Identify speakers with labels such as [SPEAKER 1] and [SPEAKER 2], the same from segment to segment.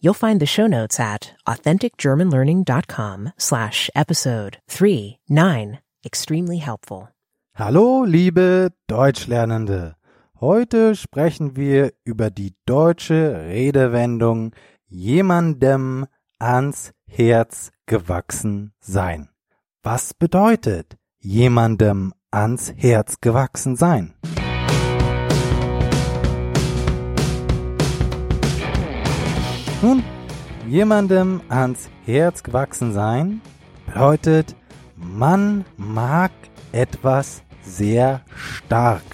[SPEAKER 1] You'll find the show notes at authenticgermanlearning.com slash episode 39. Extremely helpful.
[SPEAKER 2] Hallo, liebe Deutschlernende. Heute sprechen wir über die deutsche Redewendung jemandem ans Herz gewachsen sein. Was bedeutet jemandem ans Herz gewachsen sein? Nun, jemandem ans Herz gewachsen sein bedeutet, man mag etwas sehr stark.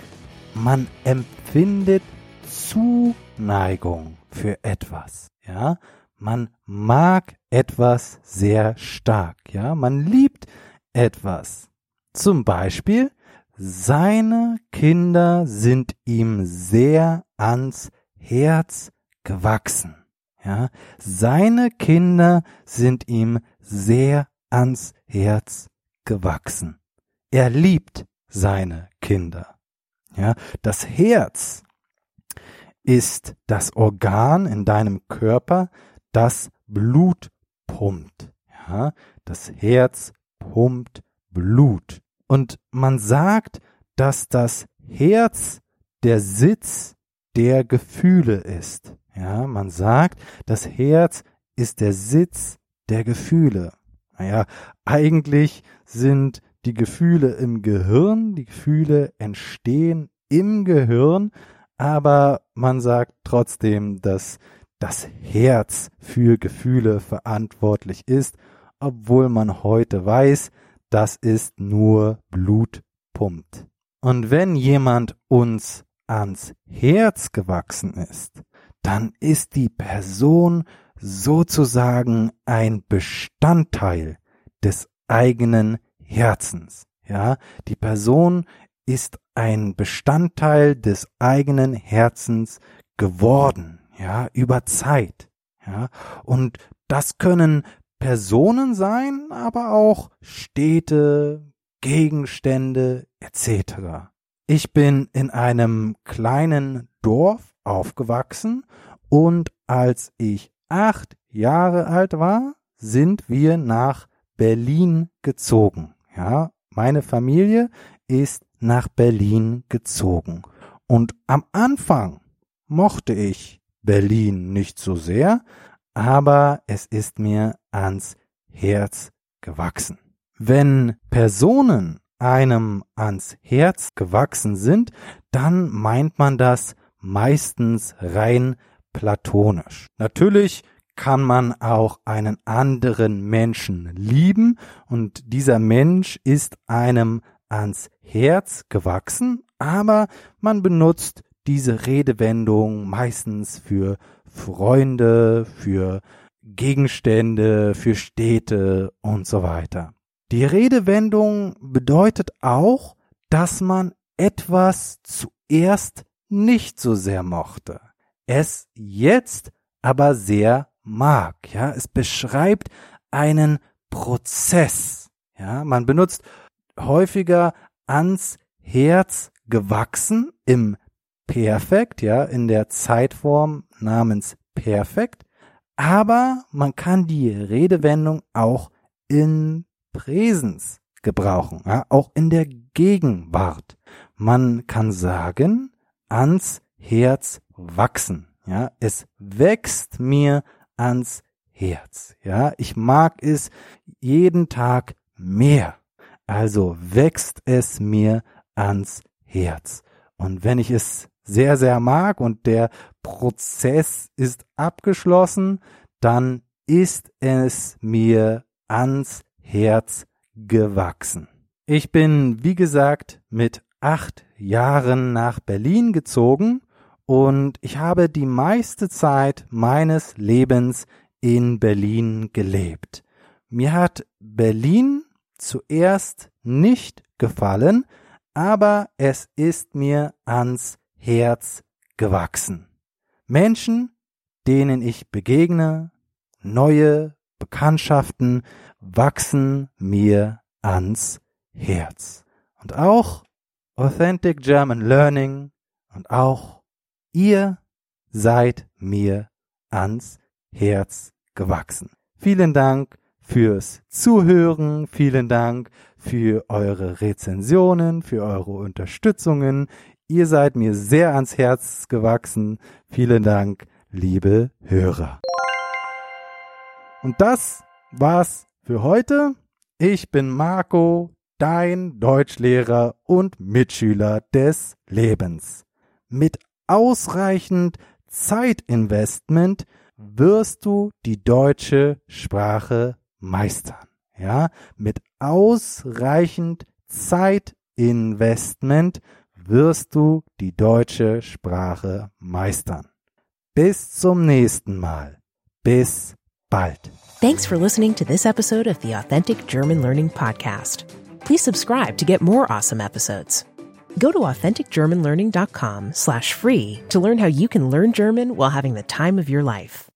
[SPEAKER 2] Man empfindet Zuneigung für etwas. Ja, man mag etwas sehr stark. Ja, man liebt etwas. Zum Beispiel, seine Kinder sind ihm sehr ans Herz gewachsen. Ja, seine Kinder sind ihm sehr ans Herz gewachsen. Er liebt seine Kinder. Ja, das Herz ist das Organ in deinem Körper, das Blut pumpt. Ja, das Herz pumpt Blut. Und man sagt, dass das Herz der Sitz der Gefühle ist. Ja, man sagt, das Herz ist der Sitz der Gefühle. Naja, eigentlich sind die Gefühle im Gehirn, die Gefühle entstehen im Gehirn, aber man sagt trotzdem, dass das Herz für Gefühle verantwortlich ist, obwohl man heute weiß, das ist nur Blut pumpt. Und wenn jemand uns ans Herz gewachsen ist, dann ist die Person sozusagen ein Bestandteil des eigenen Herzens. Ja, die Person ist ein Bestandteil des eigenen Herzens geworden, ja, über Zeit. Ja, und das können Personen sein, aber auch Städte, Gegenstände etc. Ich bin in einem kleinen Dorf aufgewachsen und als ich acht Jahre alt war, sind wir nach Berlin gezogen. Ja, meine Familie ist nach Berlin gezogen. Und am Anfang mochte ich Berlin nicht so sehr, aber es ist mir ans Herz gewachsen. Wenn Personen einem ans Herz gewachsen sind, dann meint man das meistens rein platonisch. Natürlich kann man auch einen anderen Menschen lieben und dieser Mensch ist einem ans Herz gewachsen, aber man benutzt diese Redewendung meistens für Freunde, für Gegenstände, für Städte und so weiter. Die Redewendung bedeutet auch, dass man etwas zuerst nicht so sehr mochte, es jetzt aber sehr mag. Ja, es beschreibt einen Prozess. Ja, man benutzt häufiger ans Herz gewachsen im Perfekt, ja, in der Zeitform namens Perfekt. Aber man kann die Redewendung auch in Präsens gebrauchen, ja, auch in der Gegenwart. Man kann sagen, ans Herz wachsen. Ja, es wächst mir ans Herz. Ja, ich mag es jeden Tag mehr. Also wächst es mir ans Herz. Und wenn ich es sehr, sehr mag und der Prozess ist abgeschlossen, dann ist es mir ans Herz gewachsen. Ich bin, wie gesagt, mit acht Jahren nach Berlin gezogen und ich habe die meiste Zeit meines Lebens in Berlin gelebt. Mir hat Berlin zuerst nicht gefallen, aber es ist mir ans Herz gewachsen. Menschen, denen ich begegne, neue Bekanntschaften wachsen mir ans Herz. Und auch Authentic German Learning und auch ihr seid mir ans Herz gewachsen. Vielen Dank fürs Zuhören, vielen Dank für eure Rezensionen, für eure Unterstützungen. Ihr seid mir sehr ans Herz gewachsen. Vielen Dank, liebe Hörer. Und das war's für heute. Ich bin Marco, dein Deutschlehrer und Mitschüler des Lebens. Mit ausreichend Zeitinvestment wirst du die deutsche Sprache meistern. Ja, mit ausreichend Zeitinvestment wirst du die deutsche Sprache meistern. Bis zum nächsten Mal. Bis bald.
[SPEAKER 1] Thanks for listening to this episode of the Authentic German Learning Podcast. Please subscribe to get more awesome episodes. Go to authenticgermanlearning.com slash free to learn how you can learn German while having the time of your life.